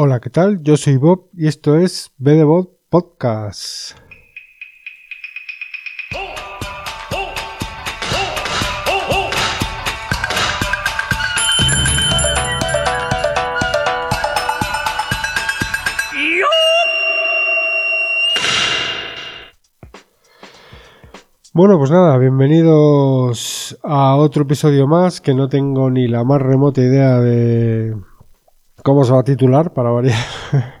Hola, ¿qué tal? Yo soy Bob y esto es BDBot Podcast. Bueno, pues nada, bienvenidos a otro episodio más que no tengo ni la más remota idea de cómo se va a titular para variar.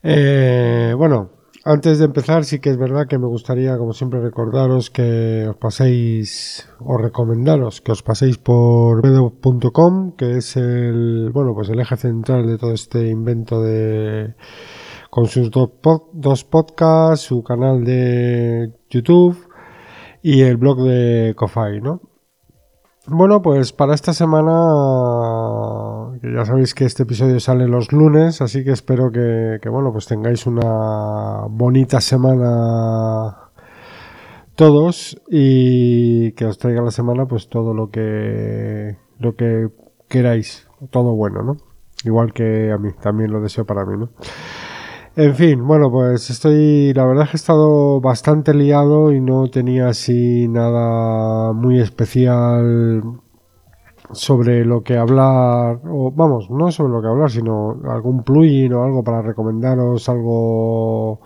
Eh, bueno, antes de empezar sí que es verdad que me gustaría, como siempre, recordaros que os paséis o recomendaros que os paséis por vedo.com, que es el, bueno, pues el eje central de todo este invento de con sus dos, dos podcasts, su canal de YouTube y el blog de Kofai, ¿no? Bueno, pues para esta semana, ya sabéis que este episodio sale los lunes, así que espero que, bueno, pues tengáis una bonita semana todos y que os traiga la semana pues todo lo que lo que queráis, todo bueno, ¿no? Igual que a mí, también lo deseo para mí, ¿no? En fin, bueno, pues estoy, la verdad es que he estado bastante liado y no tenía así nada muy especial sobre lo que hablar, o vamos, no sobre lo que hablar, sino algún plugin o algo para recomendaros algo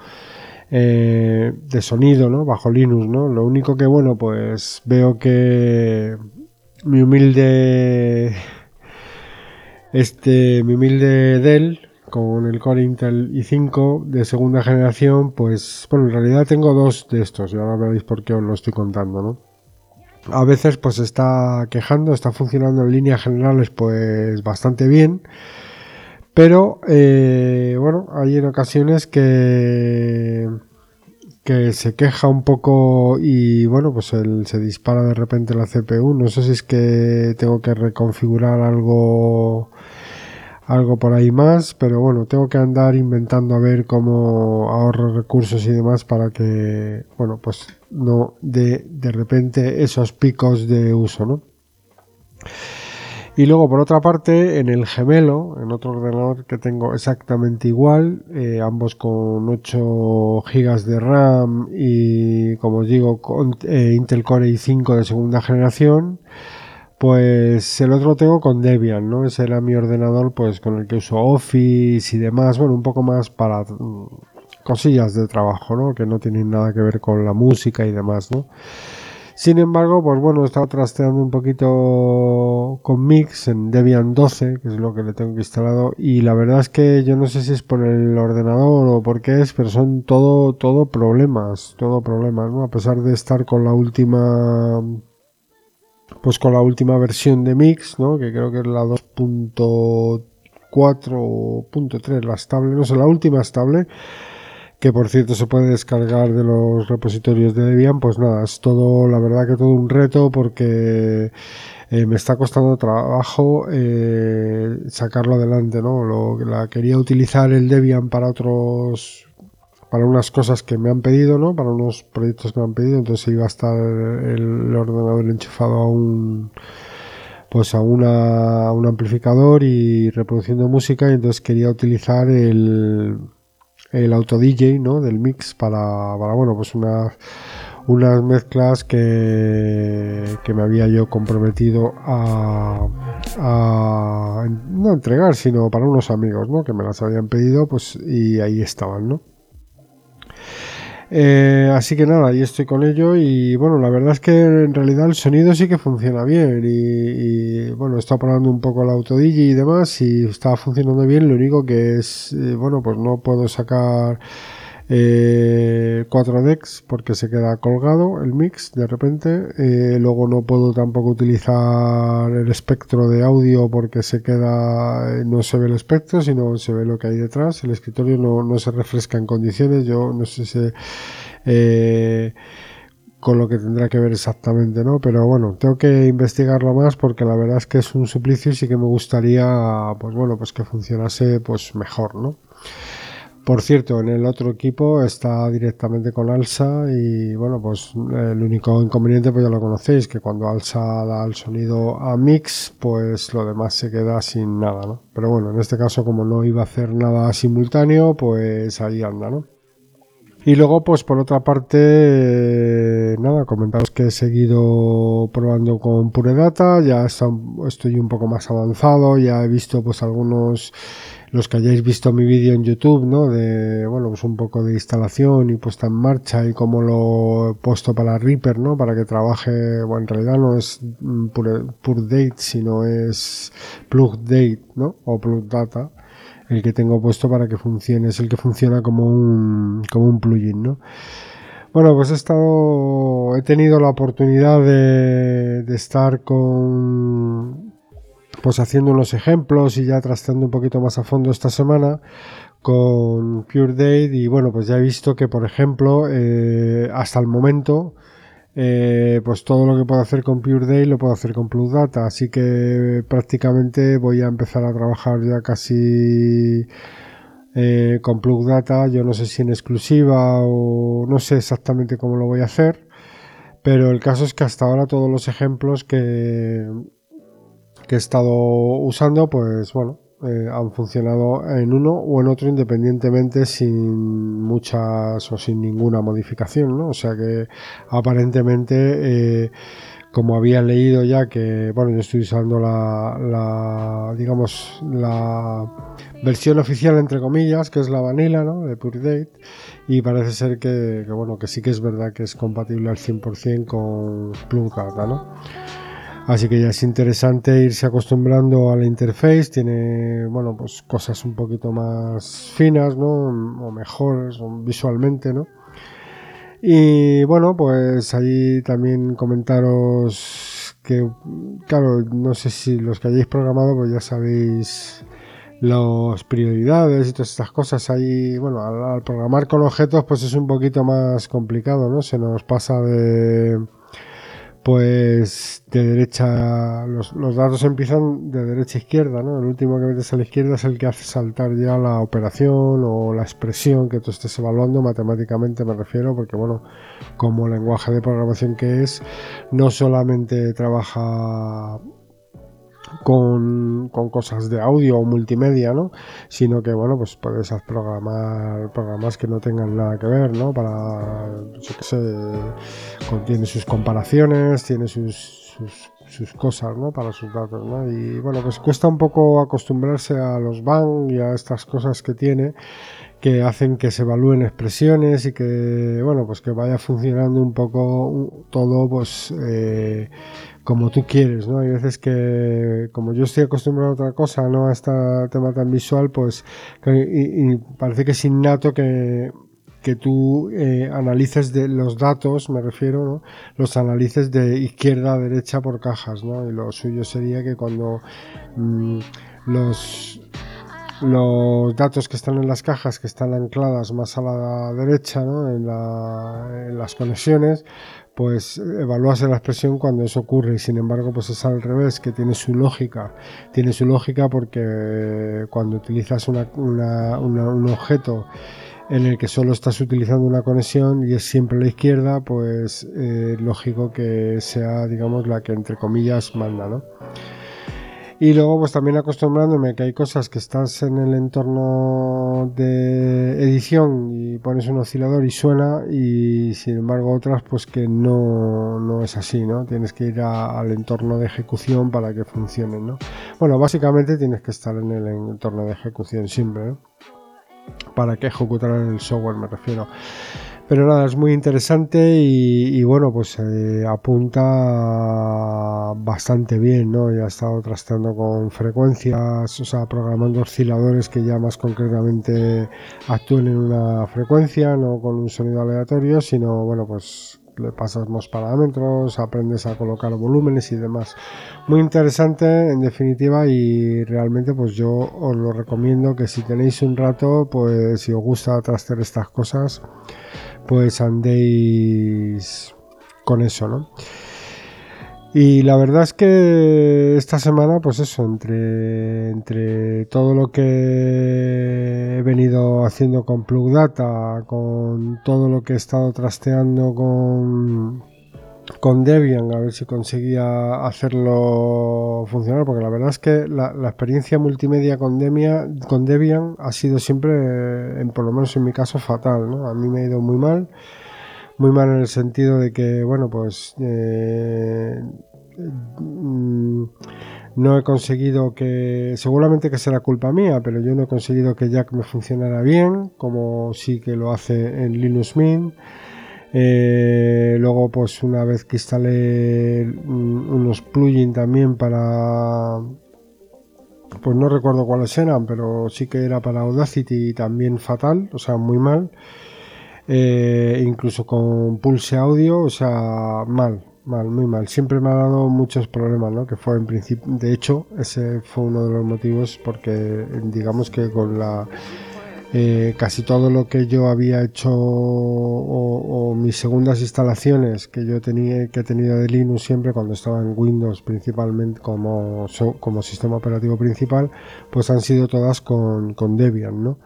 eh, de sonido, ¿no? Bajo Linux, ¿no? Lo único que, bueno, pues veo que mi humilde, este, mi humilde Dell, con el Core Intel i5 de segunda generación, pues bueno, en realidad tengo dos de estos y ahora veréis por qué os lo estoy contando, ¿no? A veces pues está quejando, está funcionando en líneas generales pues bastante bien, pero eh, bueno, hay en ocasiones que que se queja un poco y bueno, pues se dispara de repente la CPU. No sé si es que tengo que reconfigurar algo algo por ahí más, pero bueno, tengo que andar inventando a ver cómo ahorro recursos y demás para que, bueno, pues no de, de repente esos picos de uso, ¿no? Y luego, por otra parte, en el gemelo, en otro ordenador que tengo exactamente igual, eh, ambos con 8 GB de RAM y, como os digo, con eh, Intel Core i5 de segunda generación, pues el otro tengo con Debian, ¿no? Ese era mi ordenador, pues con el que uso Office y demás, bueno, un poco más para mm, cosillas de trabajo, ¿no? Que no tienen nada que ver con la música y demás, ¿no? Sin embargo, pues bueno, he estado trasteando un poquito con Mix en Debian 12, que es lo que le tengo instalado, y la verdad es que yo no sé si es por el ordenador o por qué es, pero son todo, todo problemas, todo problemas, ¿no? A pesar de estar con la última pues con la última versión de Mix, ¿no? que creo que es la 2.4 o .3, la estable, no sé, la última estable, que por cierto se puede descargar de los repositorios de Debian, pues nada, es todo, la verdad que todo un reto porque eh, me está costando trabajo eh, sacarlo adelante, ¿no? Lo, la quería utilizar el Debian para otros para unas cosas que me han pedido, ¿no? Para unos proyectos que me han pedido, entonces iba a estar el ordenador enchufado a un pues a una, un amplificador y reproduciendo música y entonces quería utilizar el, el auto DJ, ¿no? Del mix para, para bueno, pues una, unas mezclas que, que me había yo comprometido a, a no entregar, sino para unos amigos, ¿no? Que me las habían pedido, pues y ahí estaban, ¿no? Eh, así que nada, ahí estoy con ello y bueno, la verdad es que en realidad el sonido sí que funciona bien y, bueno, está probando un poco el auto DJ y demás y está funcionando bien, lo único que es, eh, bueno, pues no puedo sacar eh, 4 decks porque se queda colgado el mix de repente. Eh, luego no puedo tampoco utilizar el espectro de audio porque se queda, eh, no se ve el espectro, sino se ve lo que hay detrás. El escritorio no, no se refresca en condiciones. Yo no sé eh, con lo que tendrá que ver exactamente, ¿no? Pero bueno, tengo que investigarlo más porque la verdad es que es un suplicio y sí que me gustaría, pues bueno, pues que funcionase pues mejor, ¿no? Por cierto, en el otro equipo está directamente con Alsa y bueno, pues el único inconveniente pues ya lo conocéis, que cuando Alsa da el sonido a mix, pues lo demás se queda sin nada, ¿no? Pero bueno, en este caso como no iba a hacer nada simultáneo, pues ahí anda, ¿no? Y luego, pues por otra parte, eh, nada, comentaros que he seguido probando con Pure Data, ya estoy un poco más avanzado, ya he visto pues algunos los que hayáis visto mi vídeo en YouTube, ¿no? De, bueno, pues un poco de instalación y puesta en marcha y cómo lo he puesto para Reaper, ¿no? Para que trabaje, bueno, en realidad no es pure, Date, sino es Plug Date, ¿no? O Plug Data, el que tengo puesto para que funcione, es el que funciona como un, como un plugin, ¿no? Bueno, pues he estado, he tenido la oportunidad de, estar con, pues haciendo unos ejemplos y ya trasteando un poquito más a fondo esta semana con Pure Date y bueno pues ya he visto que por ejemplo eh, hasta el momento eh, pues todo lo que puedo hacer con Pure Date lo puedo hacer con Plus Data así que prácticamente voy a empezar a trabajar ya casi eh, con Plug Data. Yo no sé si en exclusiva o no sé exactamente cómo lo voy a hacer pero el caso es que hasta ahora todos los ejemplos que que he estado usando, pues bueno, eh, han funcionado en uno o en otro independientemente sin muchas o sin ninguna modificación, ¿no? O sea que aparentemente, eh, como había leído ya que, bueno, yo estoy usando la, digamos, la versión oficial entre comillas, que es la vanilla, ¿no? De Pure Date, y parece ser que, bueno, que sí que es verdad que es compatible al 100% con Plum Data, ¿no? Así que ya es interesante irse acostumbrando a la interface. Tiene, bueno, pues cosas un poquito más finas, ¿no? O mejores visualmente, ¿no? Y bueno, pues ahí también comentaros que, claro, no sé si los que hayáis programado, pues ya sabéis las prioridades y todas estas cosas. Ahí, bueno, al programar con objetos, pues es un poquito más complicado, ¿no? Se nos pasa de pues de derecha, los, datos empiezan de derecha a izquierda, ¿no? El último que metes a la izquierda es el que hace saltar ya la operación o la expresión que tú estés evaluando matemáticamente, me refiero, porque bueno, como lenguaje de programación que es, no solamente trabaja con, cosas de audio o multimedia, ¿no? Sino que, bueno, pues puedes programar programas que no tengan nada que ver, ¿no? Para, yo sus comparaciones, tiene sus, sus, cosas, ¿no? Para sus datos, ¿no? Y, bueno, pues cuesta un poco acostumbrarse a los BAN y a estas cosas que tiene que hacen que se evalúen expresiones y que, bueno, pues que vaya funcionando un poco todo, pues... Eh, como tú quieres, ¿no? Hay veces que, como yo estoy acostumbrado a otra cosa, no a este tema tan visual, pues, y, parece que es innato que, que tú eh, analices de los datos, me refiero, ¿no? Los analices de izquierda a derecha por cajas, ¿no? Y lo suyo sería que cuando mm, los los datos que están en las cajas que están ancladas más a la derecha ¿no? en, la, en las conexiones pues evalúase la expresión cuando eso ocurre y sin embargo pues es al revés que tiene su lógica tiene su lógica porque cuando utilizas una, un objeto en el que solo estás utilizando una conexión y es siempre la izquierda pues eh, lógico que sea digamos la que entre comillas manda ¿no? Y luego pues también acostumbrándome que hay cosas que estás en el entorno de edición y pones un oscilador y suena y sin embargo otras pues que no, no es así, ¿no? Tienes que ir al entorno de ejecución para que funcionen, ¿no? Bueno, básicamente tienes que estar en el entorno de ejecución siempre, ¿eh? Para que ejecutar el software me refiero. Pero nada, es muy interesante y, bueno, pues apunta bastante bien, ¿no? Ya he estado trasteando con frecuencias, o sea, programando osciladores que ya más concretamente actúen en una frecuencia, no con un sonido aleatorio, sino, bueno, pues le pasas más parámetros, aprendes a colocar volúmenes y demás. Muy interesante en definitiva y realmente pues yo os lo recomiendo que si tenéis un rato, pues si os gusta trastear estas cosas, pues andéis con eso, ¿no? Y la verdad es que esta semana, pues eso, entre, entre todo lo que he venido haciendo con Plug Data, con todo lo que he estado trasteando con, con Debian, a ver si conseguía hacerlo funcionar, porque la verdad es que la, experiencia multimedia con, Debian, con Debian ha sido siempre, en, por lo menos en mi caso, fatal. ¿no? A mí me ha ido muy mal, muy mal en el sentido de que, bueno, pues... Eh, mm, no he conseguido que, seguramente que será culpa mía, pero yo no he conseguido que Jack me funcionara bien, como sí que lo hace en Linux Mint. Eh, luego, pues una vez que instalé unos plugins también para, pues no recuerdo cuáles eran, pero sí que era para Audacity también fatal, o sea, muy mal. Eh, incluso con Pulse Audio, o sea, mal, mal, muy mal. Siempre me ha dado muchos problemas, ¿no? Que fue en principio, de hecho, ese fue uno de los motivos porque, digamos que con la eh, casi todo lo que yo había hecho o, mis segundas instalaciones que yo tenía que he tenido de Linux siempre cuando estaba en Windows principalmente como, como sistema operativo principal pues han sido todas con, con Debian ¿no?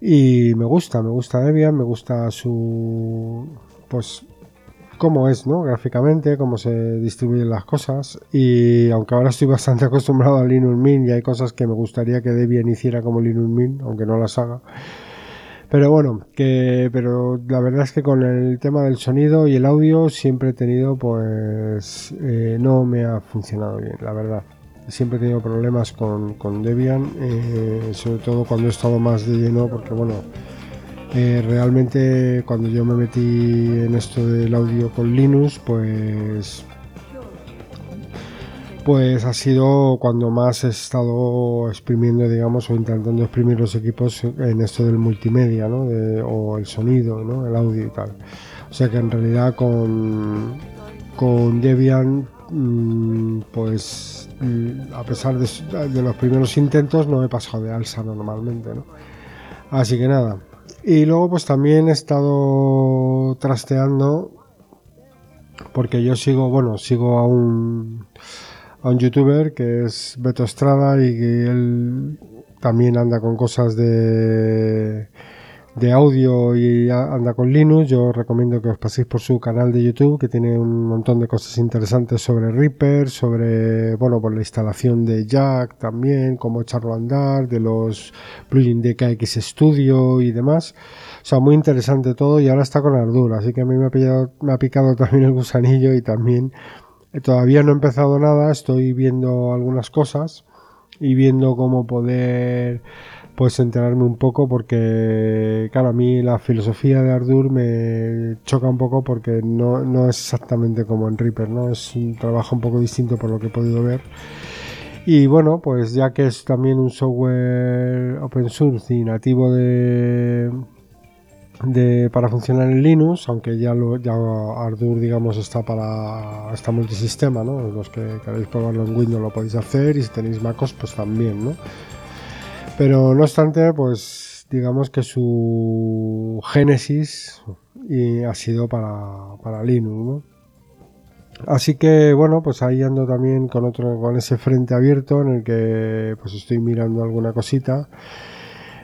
Y me gusta me gusta Debian me gusta su pues cómo es, ¿no? Gráficamente, cómo se distribuyen las cosas. Y aunque ahora estoy bastante acostumbrado a Linux Mint y hay cosas que me gustaría que Debian hiciera como Linux Mint, aunque no las haga. Pero bueno, que pero la verdad es que con el tema del sonido y el audio siempre he tenido, pues, eh, no me ha funcionado bien, la verdad. Siempre he tenido problemas con, con Debian, eh, sobre todo cuando he estado más de lleno, porque bueno, eh, realmente cuando yo me metí en esto del audio con Linux, pues pues ha sido cuando más he estado exprimiendo, digamos, o intentando exprimir los equipos en esto del multimedia, ¿no? o el sonido, ¿no? El audio y tal. O sea que en realidad con, con Debian, mm, pues a pesar de, los primeros intentos, no he pasado de alza normalmente, ¿no? Así que nada, y luego pues también he estado trasteando porque yo sigo, bueno, sigo a un, a un youtuber que es Beto Estrada y que él también anda con cosas de de audio y anda con Linux, yo recomiendo que os paséis por su canal de YouTube que tiene un montón de cosas interesantes sobre Reaper, sobre, bueno, por la instalación de Jack también, cómo echarlo a andar, de los plugins de KX Studio y demás. O sea, muy interesante todo y ahora está con Ardour, así que a mí me ha, pillado, me ha picado también el gusanillo y también eh, todavía no he empezado nada, estoy viendo algunas cosas y viendo cómo poder pues enterarme un poco porque, claro, a mí la filosofía de Ardour me choca un poco porque no, no es exactamente como en Reaper, ¿no? Es un trabajo un poco distinto por lo que he podido ver. Y bueno, pues ya que es también un software open source y nativo de, de para funcionar en Linux, aunque ya lo ya Ardour digamos está para está multisistema, ¿no? Los que queréis probarlo en Windows lo podéis hacer y si tenéis MacOS pues también, ¿no? Pero no obstante, pues digamos que su génesis ha sido para, para Linux. Así que bueno, pues ahí ando también con otro, con ese frente abierto en el que pues estoy mirando alguna cosita.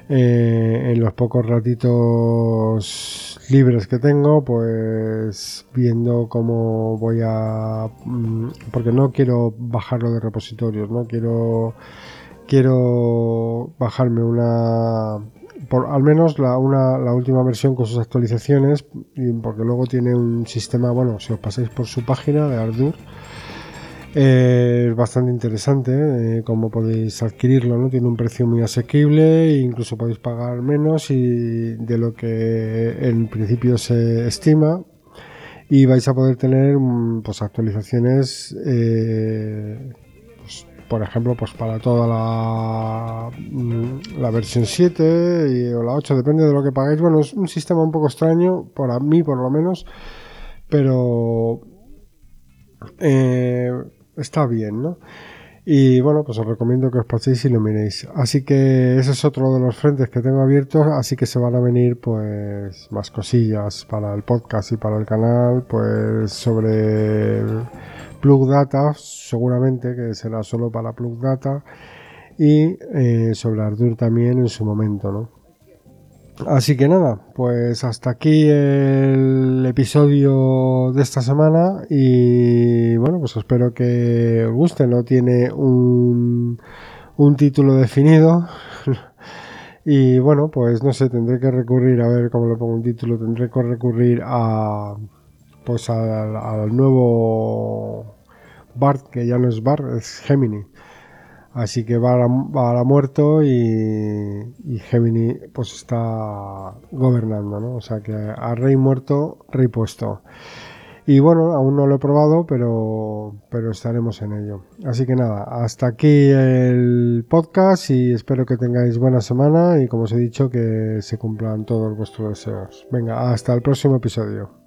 Eh, en los pocos ratitos libres que tengo, pues viendo cómo voy a... Mm, porque no quiero bajarlo de repositorios, no quiero quiero bajarme una por al menos la, una, la última versión con sus actualizaciones porque luego tiene un sistema bueno si os pasáis por su página de Ardour eh, es bastante interesante eh, cómo podéis adquirirlo no tiene un precio muy asequible incluso podéis pagar menos y de lo que en principio se estima y vais a poder tener mm, pues actualizaciones eh, por ejemplo, pues para toda la, mm, la versión 7 o la 8, depende de lo que pagáis. Bueno, es un sistema un poco extraño, para mí por lo menos, pero eh, está bien, ¿no? Y bueno, pues os recomiendo que os paséis y lo miréis. Así que ese es otro de los frentes que tengo abiertos, así que se van a venir pues más cosillas para el podcast y para el canal, pues sobre Plug Data, seguramente que será solo para Plug Data, y eh, sobre Ardour también en su momento, ¿no? Así que nada, pues hasta aquí el episodio de esta semana y bueno, pues espero que os guste. No tiene un, un título definido y bueno, pues no sé, tendré que recurrir, a ver cómo le pongo un título, tendré que recurrir a pues al, al nuevo Bart, que ya no es Bart, es Gemini. Así que va muerto y, y, Gemini pues está gobernando, ¿no? O sea que a rey muerto, rey puesto. Y bueno, aún no lo he probado, pero, pero estaremos en ello. Así que nada, hasta aquí el podcast y espero que tengáis buena semana y como os he dicho que se cumplan todos vuestros deseos. Venga, hasta el próximo episodio.